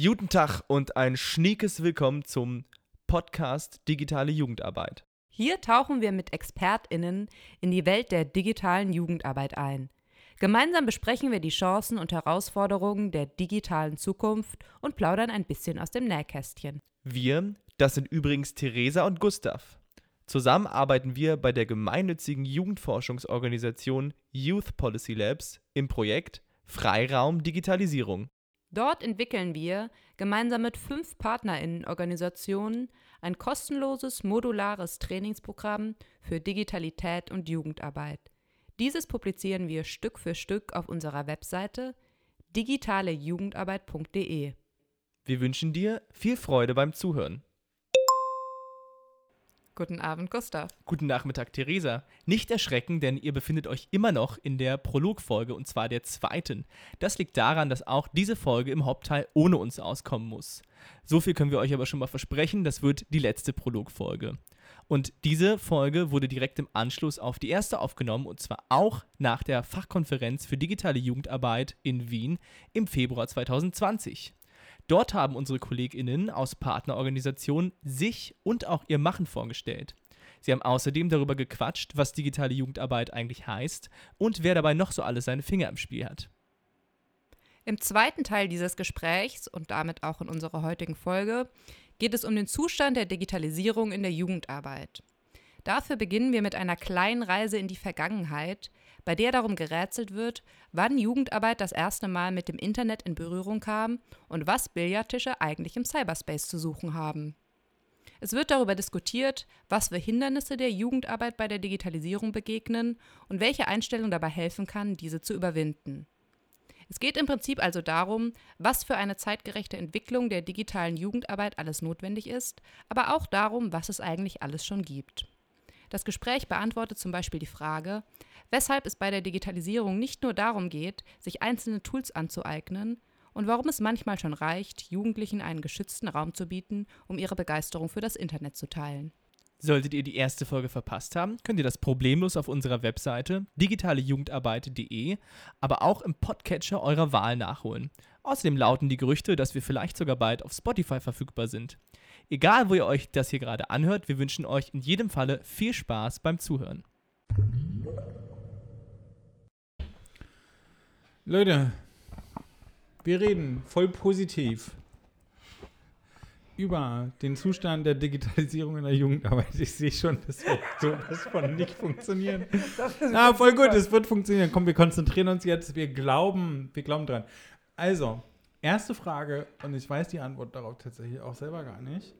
Guten Tag und ein schniekes Willkommen zum Podcast Digitale Jugendarbeit. Hier tauchen wir mit ExpertInnen in die Welt der digitalen Jugendarbeit ein. Gemeinsam besprechen wir die Chancen und Herausforderungen der digitalen Zukunft und plaudern ein bisschen aus dem Nähkästchen. Wir, das sind übrigens Theresa und Gustav. Zusammen arbeiten wir bei der gemeinnützigen Jugendforschungsorganisation Youth Policy Labs im Projekt Freiraum Digitalisierung. Dort entwickeln wir gemeinsam mit fünf PartnerInnen-Organisationen ein kostenloses, modulares Trainingsprogramm für Digitalität und Jugendarbeit. Dieses publizieren wir Stück für Stück auf unserer Webseite digitalejugendarbeit.de. Wir wünschen dir viel Freude beim Zuhören. Guten Abend, Gustav. Guten Nachmittag, Theresa. Nicht erschrecken, denn ihr befindet euch immer noch in der Prologfolge und zwar der zweiten. Das liegt daran, dass auch diese Folge im Hauptteil ohne uns auskommen muss. So viel können wir euch aber schon mal versprechen, das wird die letzte Prologfolge. Und diese Folge wurde direkt im Anschluss auf die erste aufgenommen und zwar auch nach der Fachkonferenz für digitale Jugendarbeit in Wien im Februar 2020. Dort haben unsere KollegInnen aus Partnerorganisationen sich und auch ihr Machen vorgestellt. Sie haben außerdem darüber gequatscht, was digitale Jugendarbeit eigentlich heißt und wer dabei noch so alles seine Finger im Spiel hat. Im zweiten Teil dieses Gesprächs und damit auch in unserer heutigen Folge geht es um den Zustand der Digitalisierung in der Jugendarbeit. Dafür beginnen wir mit einer kleinen Reise in die Vergangenheit, bei der darum gerätselt wird, wann Jugendarbeit das erste Mal mit dem Internet in Berührung kam und was Billardtische eigentlich im Cyberspace zu suchen haben. Es wird darüber diskutiert, was für Hindernisse der Jugendarbeit bei der Digitalisierung begegnen und welche Einstellung dabei helfen kann, diese zu überwinden. Es geht im Prinzip also darum, was für eine zeitgerechte Entwicklung der digitalen Jugendarbeit alles notwendig ist, aber auch darum, was es eigentlich alles schon gibt. Das Gespräch beantwortet zum Beispiel die Frage, weshalb es bei der Digitalisierung nicht nur darum geht, sich einzelne Tools anzueignen und warum es manchmal schon reicht, Jugendlichen einen geschützten Raum zu bieten, um ihre Begeisterung für das Internet zu teilen. Solltet ihr die erste Folge verpasst haben, könnt ihr das problemlos auf unserer Webseite digitalejugendarbeit.de, aber auch im Podcatcher eurer Wahl nachholen. Außerdem lauten die Gerüchte, dass wir vielleicht sogar bald auf Spotify verfügbar sind. Egal, wo ihr euch das hier gerade anhört, wir wünschen euch in jedem Falle viel Spaß beim Zuhören. Leute, wir reden voll positiv über den Zustand der Digitalisierung in der Jugendarbeit. Ich sehe schon, das wird sowas von nicht funktionieren. Ah, voll gut, es wird funktionieren. Komm, wir konzentrieren uns jetzt. Wir glauben, wir glauben dran. Also, erste Frage, und ich weiß die Antwort darauf tatsächlich auch selber gar nicht.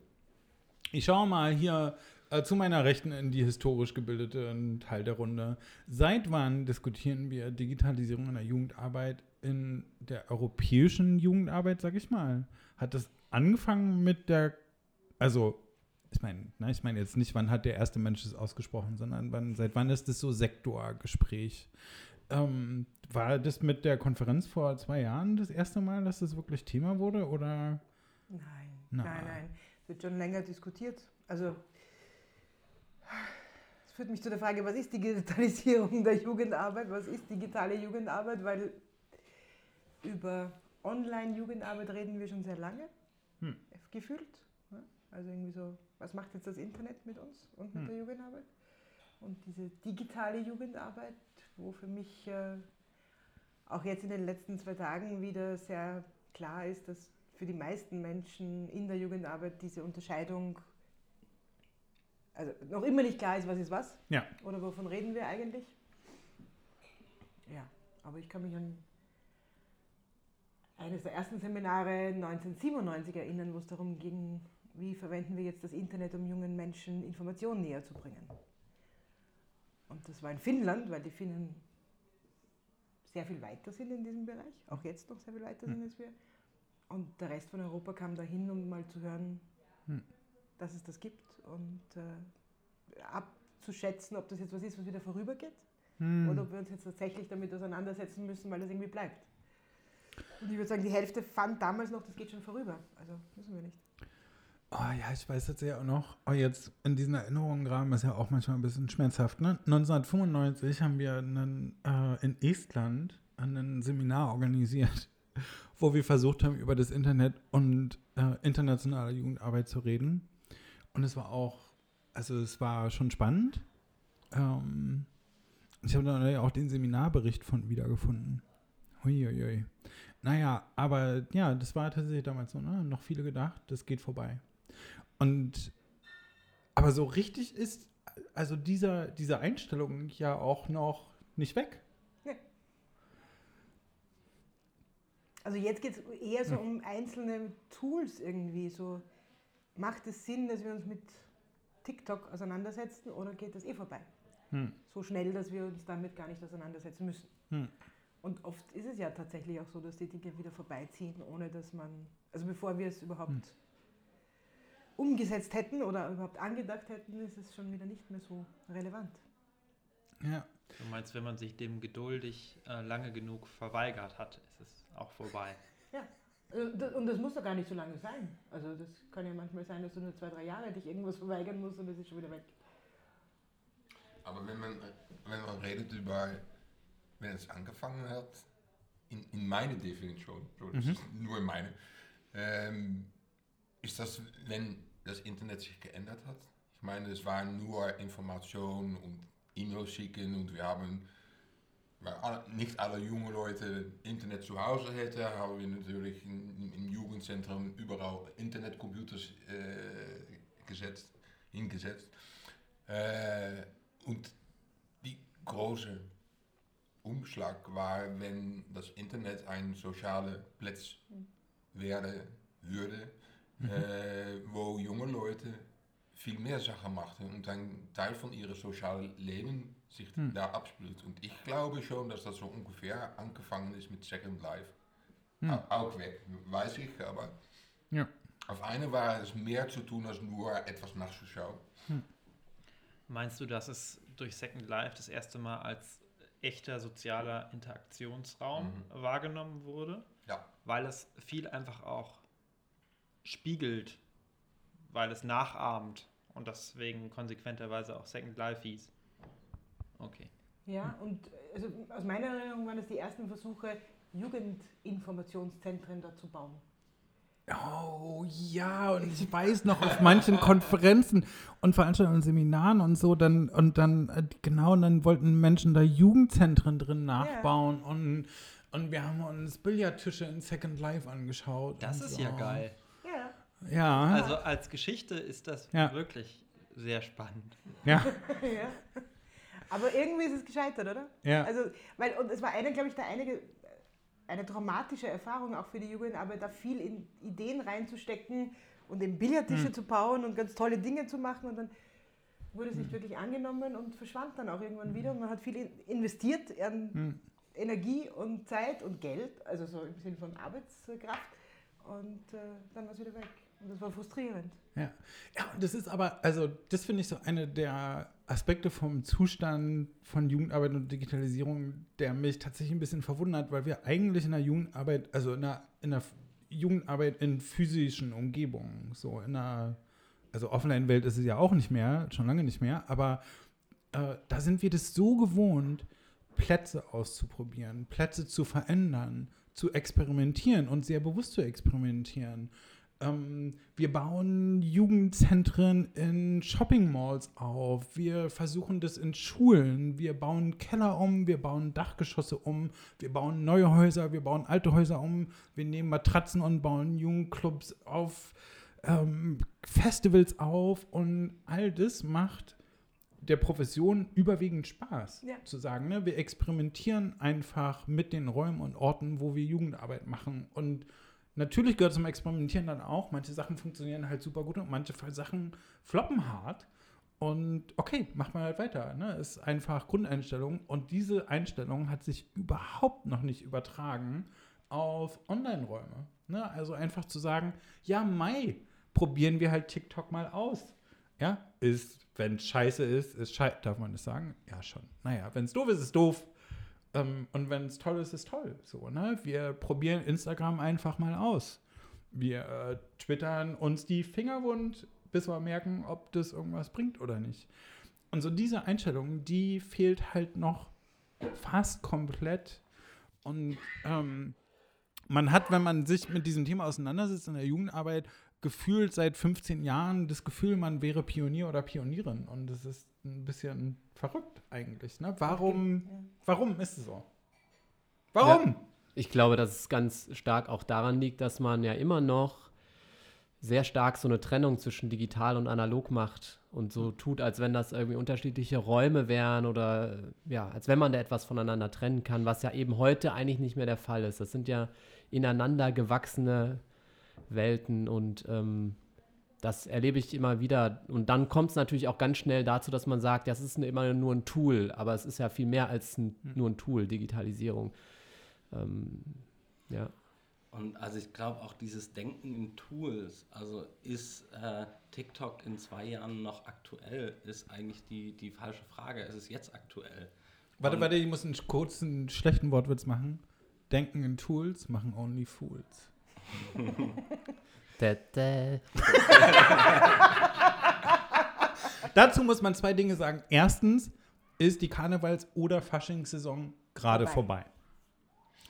Ich schaue mal hier äh, zu meiner Rechten in die historisch gebildete Teil der Runde. Seit wann diskutieren wir Digitalisierung in der Jugendarbeit in der europäischen Jugendarbeit, sag ich mal? Hat das angefangen mit der, also ich meine, ne, ich meine jetzt nicht, wann hat der erste Mensch es ausgesprochen, sondern wann, seit wann ist das so Sektorgespräch? Ähm, war das mit der Konferenz vor zwei Jahren das erste Mal, dass das wirklich Thema wurde? Oder? Nein, nein, nein. nein. Es wird schon länger diskutiert. Also das führt mich zu der Frage, was ist Digitalisierung der Jugendarbeit? Was ist digitale Jugendarbeit? Weil über Online-Jugendarbeit reden wir schon sehr lange, hm. gefühlt. Ne? Also irgendwie so, was macht jetzt das Internet mit uns und mit hm. der Jugendarbeit? Und diese digitale Jugendarbeit, wo für mich äh, auch jetzt in den letzten zwei Tagen wieder sehr klar ist, dass für die meisten Menschen in der Jugendarbeit diese Unterscheidung also noch immer nicht klar ist, was ist was. Ja. Oder wovon reden wir eigentlich? Ja, aber ich kann mich an eines der ersten Seminare 1997 erinnern, wo es darum ging, wie verwenden wir jetzt das Internet, um jungen Menschen Informationen näher zu bringen. Und das war in Finnland, weil die Finnen sehr viel weiter sind in diesem Bereich, auch jetzt noch sehr viel weiter hm. sind als wir. Und der Rest von Europa kam dahin, um mal zu hören, hm dass es das gibt und äh, abzuschätzen, ob das jetzt was ist, was wieder vorübergeht hm. oder ob wir uns jetzt tatsächlich damit auseinandersetzen müssen, weil das irgendwie bleibt. Und ich würde sagen, die Hälfte fand damals noch, das geht schon vorüber. Also müssen wir nicht. Oh ja, ich weiß jetzt ja auch noch, oh jetzt in diesen Erinnerungen gerade ist ja auch manchmal ein bisschen schmerzhaft. Ne? 1995 haben wir einen, äh, in Estland ein Seminar organisiert wo wir versucht haben, über das Internet und äh, internationale Jugendarbeit zu reden. Und es war auch, also es war schon spannend. Ähm, ich habe dann auch den Seminarbericht von wiedergefunden. Huiuiui. Naja, aber ja, das war tatsächlich damals so, ne? Noch viele gedacht, das geht vorbei. Und aber so richtig ist also dieser, diese Einstellung ja auch noch nicht weg. Also jetzt geht es eher so um einzelne Tools irgendwie. So macht es Sinn, dass wir uns mit TikTok auseinandersetzen oder geht das eh vorbei? Hm. So schnell, dass wir uns damit gar nicht auseinandersetzen müssen. Hm. Und oft ist es ja tatsächlich auch so, dass die Dinge wieder vorbeiziehen, ohne dass man, also bevor wir es überhaupt Hm. umgesetzt hätten oder überhaupt angedacht hätten, ist es schon wieder nicht mehr so relevant. Ja. Du meinst, wenn man sich dem geduldig äh, lange genug verweigert hat, ist es auch vorbei. Das- Und das muss doch gar nicht so lange sein. Also das kann ja manchmal sein, dass du nur zwei, drei Jahre dich irgendwas verweigern musst und es ist schon wieder weg. Aber wenn man, wenn man redet über, wenn es angefangen hat, in, in meine Definition, so, das Mhm. ist nur meine, ähm, ist das, wenn das Internet sich geändert hat? Ich meine, es waren nur Informationen und E-Mails schicken und wir haben, weil alle, nicht alle junge Leute Internet zu Hause hätten, haben wir natürlich in, im Jugendzentrum überall Internetcomputers äh, gesetzt, hingesetzt. Äh, und die große Umschlag war, wenn das Internet ein sozialer Platz werden würde, äh, wo junge Leute viel mehr Sachen machen und ein Teil von ihrem sozialen Leben sich Hm. da abspielt. Und ich glaube schon, dass das so ungefähr angefangen ist mit Second Life. Hm. Au- Auch weg, weiß ich, aber Ja. auf eine war es mehr zu tun, als nur etwas nachzuschauen. Meinst du, dass es durch Second Life das erste Mal als echter sozialer Interaktionsraum Mhm. wahrgenommen wurde? Ja. Weil es viel einfach auch spiegelt, weil es nachahmt und deswegen konsequenterweise auch Second Life hieß. Okay. Ja, und also aus meiner Erinnerung waren es die ersten Versuche, Jugendinformationszentren da zu bauen. Oh ja, und ich weiß noch auf manchen Konferenzen und Veranstaltungen und Seminaren und so, dann und dann äh, genau, und dann wollten Menschen da Jugendzentren drin nachbauen und und wir haben uns Billardtische in Second Life angeschaut. Das ist so. ja geil. Ja, Ja, Also als Geschichte ist das Ja. wirklich sehr spannend. ja, ja. Aber irgendwie ist es gescheitert, oder? ja. Also, weil, und es war eine, glaube ich, der einige, eine traumatische Erfahrung auch für die Jugendarbeit, da viel in Ideen reinzustecken und eben Billardtische Hm. zu bauen und ganz tolle Dinge zu machen und dann wurde es nicht wirklich angenommen und verschwand dann auch irgendwann wieder und man hat viel in- investiert an Hm. Energie und Zeit und Geld, also so im Sinne von Arbeitskraft und äh, dann war es wieder weg und das war frustrierend. Ja. ja, das ist aber, also das finde ich so eine der Aspekte vom Zustand von Jugendarbeit und Digitalisierung, der mich tatsächlich ein bisschen verwundert, weil wir eigentlich in der Jugendarbeit, also in der, in der Jugendarbeit in physischen Umgebungen, so in der, also Offline-Welt ist es ja auch nicht mehr, schon lange nicht mehr, aber äh, da sind wir das so gewohnt, Plätze auszuprobieren, Plätze zu verändern, zu experimentieren und sehr bewusst zu experimentieren. Ähm, wir bauen Jugendzentren in Shopping Malls auf. Wir versuchen das in Schulen. Wir bauen Keller um. Wir bauen Dachgeschosse um. Wir bauen neue Häuser. Wir bauen alte Häuser um. Wir nehmen Matratzen und bauen Jugendclubs auf. Ähm, Festivals auf. Und all das macht der Profession überwiegend Spaß. Ja. Zu sagen, ne, wir experimentieren einfach mit den Räumen und Orten, wo wir Jugendarbeit machen. Und natürlich gehört zum Experimentieren dann auch, manche Sachen funktionieren halt super gut und manche Sachen floppen hart. Und okay, macht man halt weiter. Ne? Ist einfach Grundeinstellung. Und diese Einstellung hat sich überhaupt noch nicht übertragen auf Online-Räume. Ne? Also einfach zu sagen, ja, Mai, probieren wir halt TikTok mal aus. Ja, ist, wenn scheiße ist, ist scheiße. Darf man das sagen? Ja, schon. Naja, wenn es doof ist, ist doof. Ähm, und wenn es toll ist, ist toll. So, ne? Wir probieren Instagram einfach mal aus. Wir äh, twittern uns die Finger wund, bis wir merken, ob das irgendwas bringt oder nicht. Und so diese Einstellung, die fehlt halt noch fast komplett. Und ähm, man hat, wenn man sich mit diesem Thema auseinandersetzt in der Jugendarbeit, gefühlt seit 15 Jahren das Gefühl, man wäre Pionier oder Pionierin. Und das ist ein bisschen verrückt eigentlich. Ne? Warum, warum ist es so? Warum? Ich glaube, dass es ganz stark auch daran liegt, dass man ja immer noch sehr stark so eine Trennung zwischen digital und analog macht und so tut, als wenn das irgendwie unterschiedliche Räume wären oder ja, als wenn man da etwas voneinander trennen kann, was ja eben heute eigentlich nicht mehr der Fall ist. Das sind ja ineinander gewachsene Welten und ähm, das erlebe ich immer wieder. Und dann kommt es natürlich auch ganz schnell dazu, dass man sagt, das ist immer nur ein Tool, aber es ist ja viel mehr als ein, nur ein Tool, Digitalisierung. Ähm, ja. Und also ich glaube auch dieses Denken in Tools, also ist äh, TikTok in zwei Jahren noch aktuell, ist eigentlich die, die falsche Frage. Es ist jetzt aktuell. Warte, Und- warte, ich muss einen kurzen, schlechten Wortwitz machen. Denken in Tools machen only fools. Da, da. Dazu muss man zwei Dinge sagen. Erstens ist die Karnevals- oder Faschingssaison gerade vorbei. Vorbei.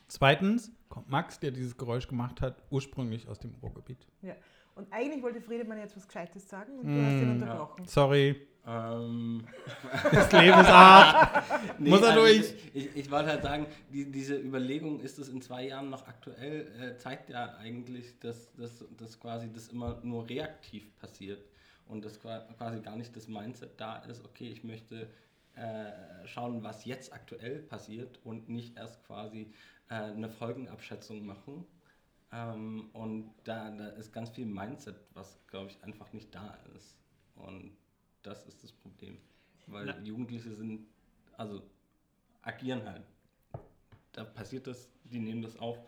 Zweitens kommt Max, der dieses Geräusch gemacht hat, ursprünglich aus dem Ruhrgebiet. Ja. Und eigentlich wollte Friedemann jetzt was Gescheites sagen und du hast ihn Mm, unterbrochen. Sorry, Ähm, das Leben ist hart. Muss er also durch? Ich, ich, wollte halt sagen, die, diese Überlegung, ist es in zwei Jahren noch aktuell, äh, zeigt ja eigentlich, dass, dass, dass quasi das immer nur reaktiv passiert und dass qua- quasi gar nicht das Mindset da ist, okay, ich möchte äh, schauen, was jetzt aktuell passiert und nicht erst quasi äh, eine Folgenabschätzung machen. Ähm, und da, da ist ganz viel Mindset, was, glaube ich, einfach nicht da ist. Und das ist das Problem. Weil Na. Jugendliche sind, also agieren halt. Da passiert das, die nehmen das auf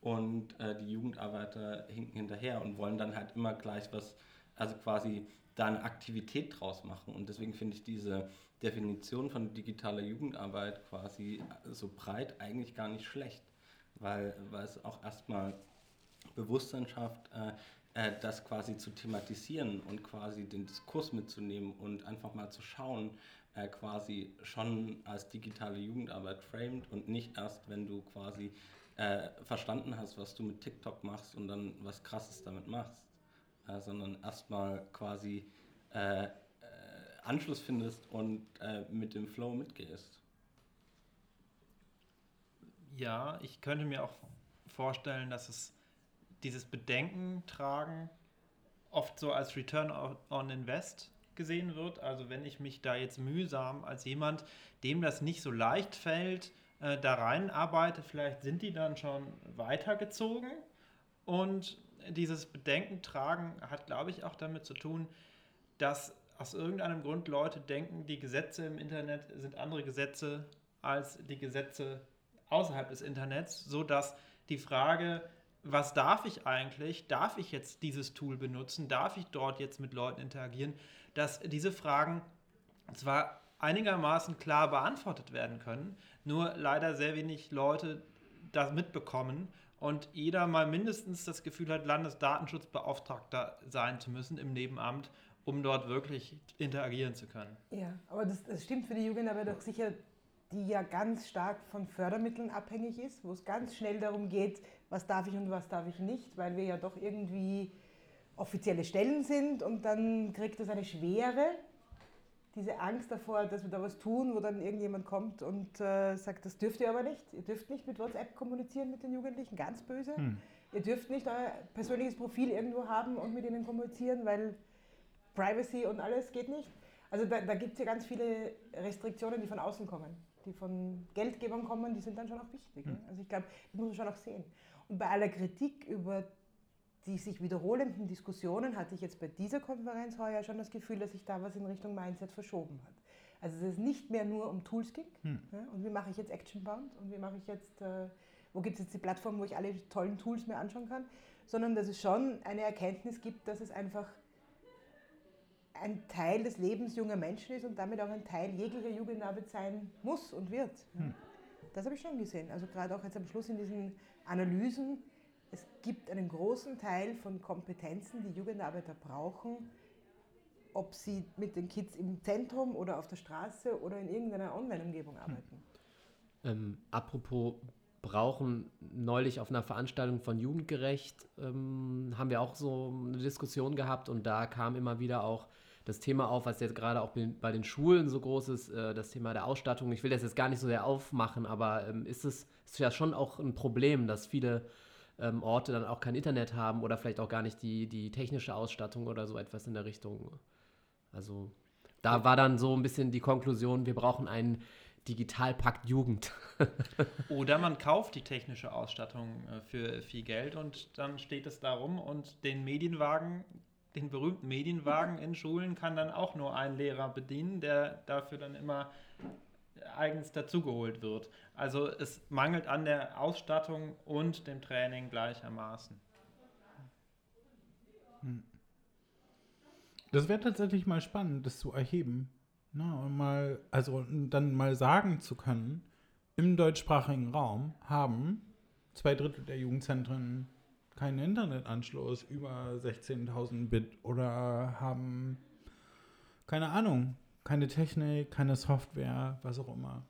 und äh, die Jugendarbeiter hinken hinterher und wollen dann halt immer gleich was, also quasi da eine Aktivität draus machen. Und deswegen finde ich diese Definition von digitaler Jugendarbeit quasi so breit eigentlich gar nicht schlecht, weil, weil es auch erstmal Bewusstsein schafft, äh, äh, das quasi zu thematisieren und quasi den Diskurs mitzunehmen und einfach mal zu schauen, äh, quasi schon als digitale Jugendarbeit framed und nicht erst, wenn du quasi äh, verstanden hast, was du mit TikTok machst und dann was Krasses damit machst, äh, sondern erstmal quasi äh, äh, Anschluss findest und mit dem Flow mitgehst. Ja, ich könnte mir auch vorstellen, dass es dieses Bedenken tragen oft so als Return on- Invest gesehen wird. Also wenn ich mich da jetzt mühsam als jemand, dem das nicht so leicht fällt, äh, da rein arbeite, vielleicht sind die dann schon weitergezogen. Und dieses Bedenken tragen hat, glaube ich, auch damit zu tun, dass aus irgendeinem Grund Leute denken, die Gesetze im Internet sind andere Gesetze als die Gesetze außerhalb des Internets, sodass die Frage, was darf ich eigentlich, darf ich jetzt dieses Tool benutzen, darf ich dort jetzt mit Leuten interagieren, dass diese Fragen zwar einigermaßen klar beantwortet werden können, nur leider sehr wenig Leute das mitbekommen und jeder mal mindestens das Gefühl hat, Landesdatenschutzbeauftragter sein zu müssen im Nebenamt, um dort wirklich interagieren zu können. Ja, aber das, das stimmt für die Jugendarbeit doch sicher, die ja ganz stark von Fördermitteln abhängig ist, wo es ganz schnell darum geht, was darf ich und was darf ich nicht, weil wir ja doch irgendwie offizielle Stellen sind und dann kriegt das eine Schwere, diese Angst davor, dass wir da was tun, wo dann irgendjemand kommt und äh, sagt, das dürft ihr aber nicht. Ihr dürft nicht mit WhatsApp kommunizieren mit den Jugendlichen, ganz böse. Ihr dürft nicht euer persönliches Profil irgendwo haben und mit ihnen kommunizieren, weil Privacy und alles geht nicht. Also da, da gibt es ja ganz viele Restriktionen, die von außen kommen, die von Geldgebern kommen, die sind dann schon auch wichtig. Ne? Also ich glaube, das muss man schon auch sehen. Und bei aller Kritik über die sich wiederholenden Diskussionen hatte ich jetzt bei dieser Konferenz heuer schon das Gefühl, dass sich da was in Richtung Mindset verschoben hat. Also dass es nicht mehr nur um Tools ging ja, und wie mache ich jetzt Actionbound und wie mache ich jetzt, äh, wo gibt es jetzt die Plattform, wo ich alle tollen Tools mir anschauen kann, sondern dass es schon eine Erkenntnis gibt, dass es einfach ein Teil des Lebens junger Menschen ist und damit auch ein Teil jeglicher Jugendarbeit sein muss und wird. Das habe ich schon gesehen. Also gerade auch jetzt am Schluss in diesen Analysen, es gibt einen großen Teil von Kompetenzen, die Jugendarbeiter brauchen, ob sie mit den Kids im Zentrum oder auf der Straße oder in irgendeiner Online-Umgebung arbeiten. Ähm, apropos brauchen. Neulich auf einer Veranstaltung von Jugendgerecht ähm, haben wir auch so eine Diskussion gehabt und da kam immer wieder auch das Thema auf, was jetzt gerade auch bei den Schulen so groß ist, äh, das Thema der Ausstattung. Ich will das jetzt gar nicht so sehr aufmachen, aber ähm, ist es ist ja schon auch ein Problem, dass viele ähm, Orte dann auch kein Internet haben oder vielleicht auch gar nicht die, die technische Ausstattung oder so etwas in der Richtung. Also da war dann so ein bisschen die Konklusion, wir brauchen einen Digitalpakt Jugend. Oder man kauft die technische Ausstattung äh, für viel Geld und dann steht es darum und den Medienwagen, den berühmten Medienwagen in Schulen kann dann auch nur ein Lehrer bedienen, der dafür dann immer eigens dazugeholt wird. Also es mangelt an der Ausstattung und dem Training gleichermaßen. Das wäre tatsächlich mal spannend, das zu erheben. Na, und mal, also dann mal sagen zu können, im deutschsprachigen Raum haben zwei Drittel der Jugendzentren keinen Internetanschluss über 16.000 Bit oder haben, keine Ahnung, keine Technik, keine Software, was auch immer.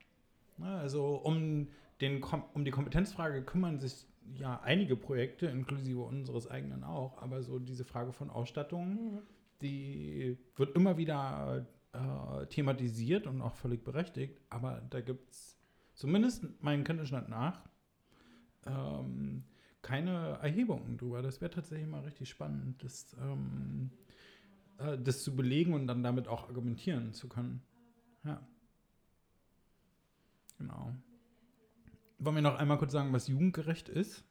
Also um, den, um die Kompetenzfrage kümmern sich ja einige Projekte, inklusive unseres eigenen auch, aber so diese Frage von Ausstattung, mhm. die wird immer wieder äh, thematisiert und auch völlig berechtigt, aber da gibt es zumindest meinem Kenntnisstand nach ähm, keine Erhebungen drüber. Das wäre tatsächlich mal richtig spannend, das, ähm, äh, das zu belegen und dann damit auch argumentieren zu können. Ja. Genau. Wollen wir noch einmal kurz sagen, was jugendgerecht ist?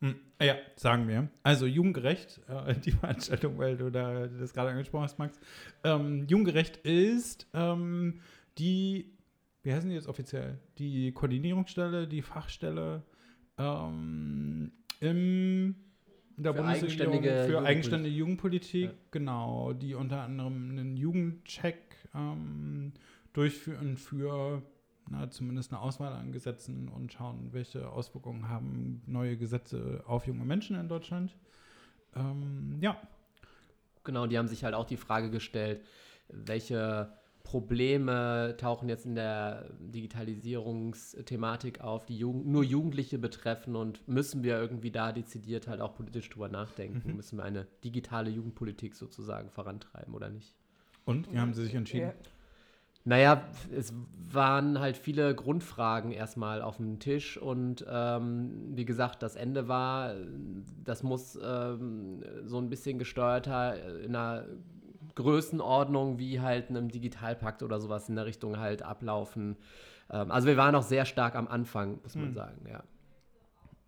Hm, ja, sagen wir. Also jugendgerecht, äh, die Veranstaltung, weil du da das gerade angesprochen hast, Max. Ähm, jugendgerecht ist ähm, die, wie heißen die jetzt offiziell? Die Koordinierungsstelle, die Fachstelle ähm, im der für eigenständige für eigenständige Jugendpolitik, ja. genau, die unter anderem einen Jugendcheck ähm, durchführen für na, zumindest eine Auswahl an Gesetzen und schauen, welche Auswirkungen haben neue Gesetze auf junge Menschen in Deutschland. Ähm, ja. Genau, die haben sich halt auch die Frage gestellt, welche Probleme tauchen jetzt in der Digitalisierungsthematik auf, die Jugend, nur Jugendliche betreffen und müssen wir irgendwie da dezidiert halt auch politisch drüber nachdenken? Mhm. Müssen wir eine digitale Jugendpolitik sozusagen vorantreiben oder nicht? Und wie haben Sie sich entschieden? Ja. Naja, es waren halt viele Grundfragen erstmal auf dem Tisch und ähm, wie gesagt, das Ende war, das muss ähm, so ein bisschen gesteuerter in einer Größenordnung wie halt einem Digitalpakt oder sowas in der Richtung halt ablaufen. Ähm, also wir waren noch sehr stark am Anfang, muss man hm. sagen, ja.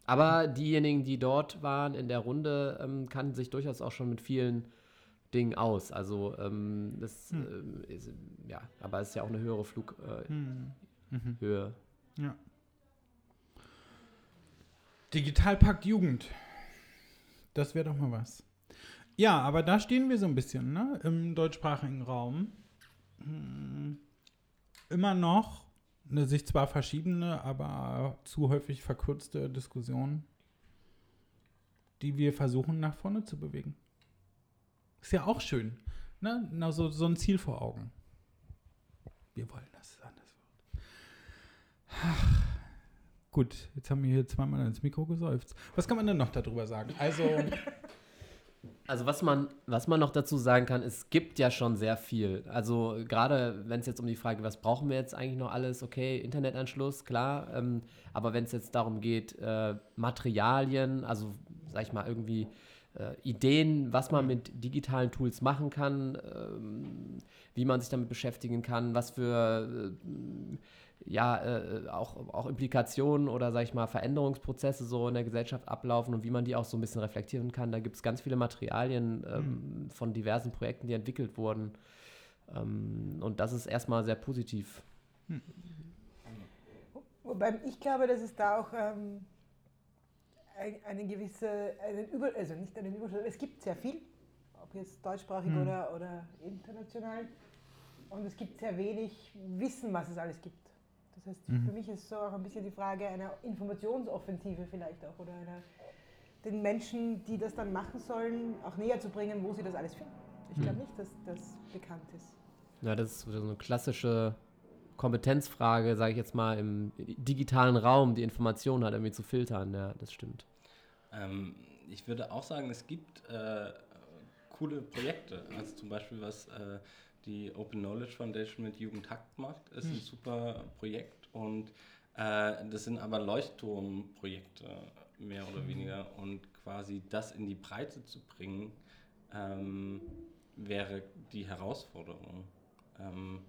Aber diejenigen, die dort waren in der Runde, ähm, kannten sich durchaus auch schon mit vielen Ding aus. Also ähm, das hm. äh, ist, ja, aber es ist ja auch eine höhere Flughöhe. Äh, hm. mhm. Ja. Digitalpakt Jugend. Das wäre doch mal was. Ja, aber da stehen wir so ein bisschen, ne? Im deutschsprachigen Raum. Hm. Immer noch eine sich zwar verschiedene, aber zu häufig verkürzte Diskussion, die wir versuchen nach vorne zu bewegen. Ist ja auch schön. Ne? Na, so, so ein Ziel vor Augen. Wir wollen, dass es anders wird. Ach, gut, jetzt haben wir hier zweimal ins Mikro gesäuft. Was kann man denn noch darüber sagen? Also. Also was man, was man noch dazu sagen kann, es gibt ja schon sehr viel. Also gerade wenn es jetzt um die Frage, was brauchen wir jetzt eigentlich noch alles, okay, Internetanschluss, klar, ähm, aber wenn es jetzt darum geht, äh, Materialien, also sag ich mal irgendwie äh, Ideen, was man mit digitalen Tools machen kann, ähm, wie man sich damit beschäftigen kann, was für äh, ja, äh, auch, auch Implikationen oder, sag ich mal, Veränderungsprozesse so in der Gesellschaft ablaufen und wie man die auch so ein bisschen reflektieren kann. Da gibt es ganz viele Materialien ähm, mhm. von diversen Projekten, die entwickelt wurden. Ähm, und das ist erstmal sehr positiv. Mhm. Wobei ich glaube, dass es da auch ähm, eine gewisse, einen Über, also nicht einen Überschuss, es gibt sehr viel, ob jetzt deutschsprachig mhm. oder, oder international. Und es gibt sehr wenig Wissen, was es alles gibt. Das heißt, mhm. für mich ist so auch ein bisschen die Frage einer Informationsoffensive vielleicht auch oder einer, den Menschen, die das dann machen sollen, auch näher zu bringen, wo sie das alles finden. Ich glaube mhm. nicht, dass das bekannt ist. Ja, das ist so eine klassische Kompetenzfrage, sage ich jetzt mal, im digitalen Raum die Informationen halt irgendwie zu filtern. Ja, das stimmt. Ähm, ich würde auch sagen, es gibt äh, coole Projekte. Also zum Beispiel, was äh, die Open Knowledge Foundation mit Jugendhakt macht, ist ein super Projekt. Und äh, das sind aber Leuchtturmprojekte, mehr oder weniger. Und quasi das in die Breite zu bringen, ähm, wäre die Herausforderung ähm,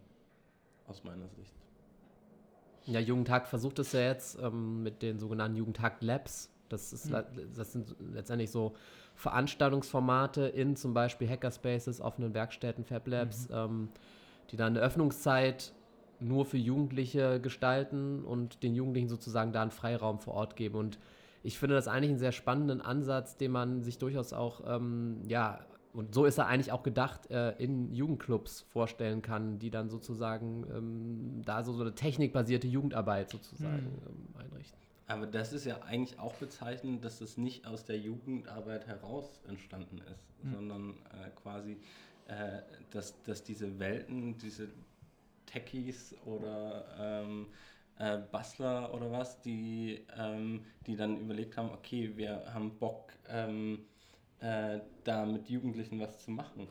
aus meiner Sicht. Ja, Jugendhakt versucht es ja jetzt ähm, mit den sogenannten Jugendhakt Labs. Das, ist, le- das sind letztendlich so Veranstaltungsformate in zum Beispiel Hackerspaces, offenen Werkstätten, Fab Labs, ähm, die dann eine Öffnungszeit nur für Jugendliche gestalten und den Jugendlichen sozusagen da einen Freiraum vor Ort geben. Und ich finde das eigentlich einen sehr spannenden Ansatz, den man sich durchaus auch, ähm, ja, und so ist er eigentlich auch gedacht, äh, in Jugendclubs vorstellen kann, die dann sozusagen ähm, da so, so eine technikbasierte Jugendarbeit sozusagen ähm, einrichten. Aber das ist ja eigentlich auch bezeichnend, dass das nicht aus der Jugendarbeit heraus entstanden ist, sondern äh, quasi, äh, dass, dass diese Welten, diese Techies oder ähm, äh, Bastler oder was, die, ähm, die dann überlegt haben, okay, wir haben Bock, ähm, äh, da mit Jugendlichen was zu machen.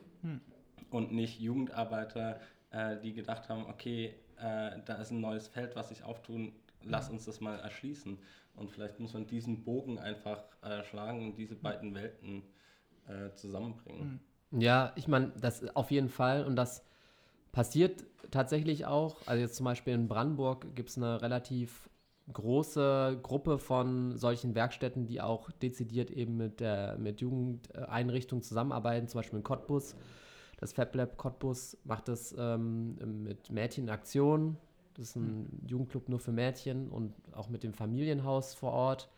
Und nicht Jugendarbeiter, äh, die gedacht haben, okay, äh, da ist ein neues Feld, was sich auftun, lass uns das mal erschließen. Und vielleicht muss man diesen Bogen einfach äh, schlagen und diese beiden Welten äh, zusammenbringen. Ja, ich meine, das auf jeden Fall und das passiert tatsächlich auch. Also jetzt zum Beispiel in Brandenburg gibt es eine relativ große Gruppe von solchen Werkstätten, die auch dezidiert eben mit der mit Jugendeinrichtungen zusammenarbeiten, zum Beispiel in Cottbus. Das Fab Lab Cottbus macht das ähm, mit Mädchen in Aktion. Das ist ein Jugendclub nur für Mädchen und auch mit dem Familienhaus vor Ort.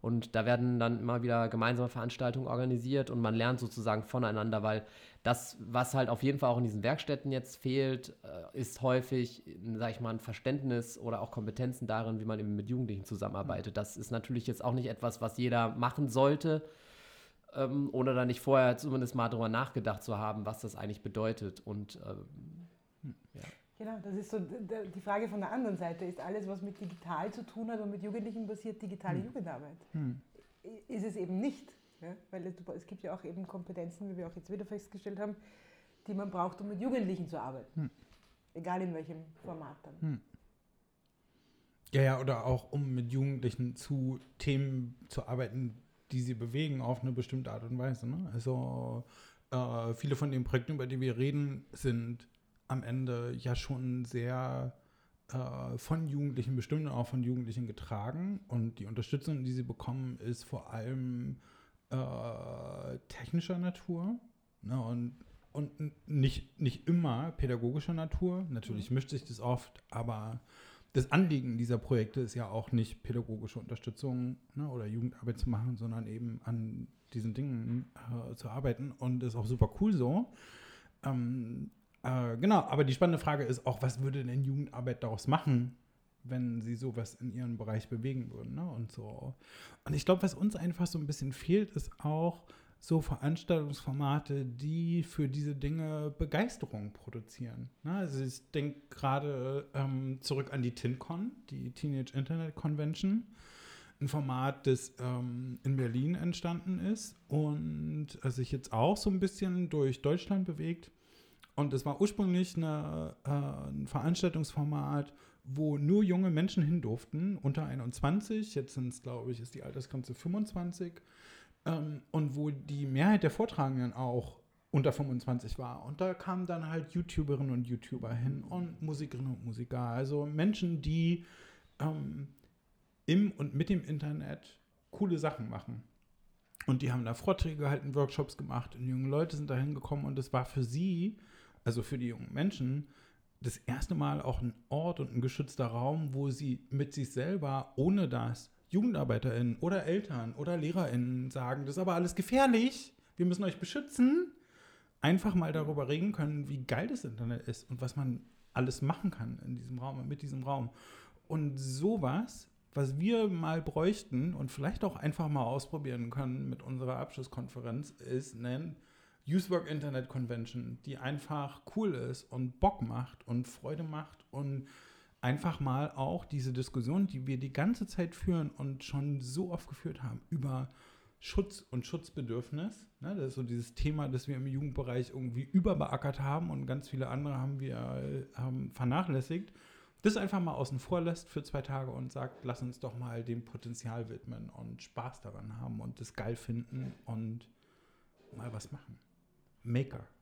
Und da werden dann immer wieder gemeinsame Veranstaltungen organisiert und man lernt sozusagen voneinander, weil das, was halt auf jeden Fall auch in diesen Werkstätten jetzt fehlt, äh, ist häufig, sage ich mal, ein Verständnis oder auch Kompetenzen darin, wie man eben mit Jugendlichen zusammenarbeitet. Das ist natürlich jetzt auch nicht etwas, was jeder machen sollte, ähm, ohne da nicht vorher zumindest mal drüber nachgedacht zu haben, was das eigentlich bedeutet. Und ähm, Genau, das ist so die Frage von der anderen Seite. Ist alles, was mit digital zu tun hat und mit Jugendlichen passiert, digitale Jugendarbeit? I- Ist es eben nicht. Ja? Weil es, es gibt ja auch eben Kompetenzen, wie wir auch jetzt wieder festgestellt haben, die man braucht, um mit Jugendlichen zu arbeiten. Egal in welchem Format dann. Ja, ja, oder auch um mit Jugendlichen zu Themen zu arbeiten, die sie bewegen auf eine bestimmte Art und Weise. Ne? Also äh, viele von den Projekten, über die wir reden, sind am Ende ja schon sehr äh, von Jugendlichen bestimmt und auch von Jugendlichen getragen. Und die Unterstützung, die sie bekommen, ist vor allem äh, technischer Natur. Ne? Und, und nicht, nicht immer pädagogischer Natur. Natürlich mischt sich das oft, aber das Anliegen dieser Projekte ist ja auch nicht pädagogische Unterstützung ne, oder Jugendarbeit zu machen, sondern eben an diesen Dingen äh, zu arbeiten. Und das ist auch super cool so. Ähm, äh, genau, aber die spannende Frage ist auch, was würde denn Jugendarbeit daraus machen, wenn sie sowas in ihrem Bereich bewegen würden? Ne? Und so. Und ich glaube, was uns einfach so ein bisschen fehlt, ist auch so Veranstaltungsformate, die für diese Dinge Begeisterung produzieren. Ne? Also ich denke gerade ähm, zurück an die TinCon, die Teenage Internet Convention. Ein Format, das ähm, in Berlin entstanden ist und äh, sich jetzt auch so ein bisschen durch Deutschland bewegt. Und es war ursprünglich eine, äh, ein Veranstaltungsformat, wo nur junge Menschen hin durften, unter 21. Jetzt sind es, glaube ich, ist die Altersgrenze 25. Ähm, und wo die Mehrheit der Vortragenden auch unter 25 war. Und da kamen dann halt YouTuberinnen und YouTuber hin und Musikerinnen und Musiker. Also Menschen, die ähm, im und mit dem Internet coole Sachen machen. Und die haben da Vorträge gehalten, Workshops gemacht und junge Leute sind da hingekommen und es war für sie, also für die jungen Menschen, das erste Mal auch ein Ort und ein geschützter Raum, wo sie mit sich selber, ohne dass JugendarbeiterInnen oder Eltern oder LehrerInnen sagen, das ist aber alles gefährlich, wir müssen euch beschützen, einfach mal darüber reden können, wie geil das Internet ist und was man alles machen kann in diesem Raum und mit diesem Raum. Und sowas, was wir mal bräuchten und vielleicht auch einfach mal ausprobieren können mit unserer Abschlusskonferenz, ist eine Usework Internet Convention, die einfach cool ist und Bock macht und Freude macht und einfach mal auch diese Diskussion, die wir die ganze Zeit führen und schon so oft geführt haben, über Schutz und Schutzbedürfnis. Ne? Das ist so dieses Thema, das wir im Jugendbereich irgendwie überbeackert haben und ganz viele andere haben wir haben vernachlässigt. Das einfach mal außen vor lässt für zwei Tage und sagt, lass uns doch mal dem Potenzial widmen und Spaß daran haben und das geil finden und mal was machen. Maker.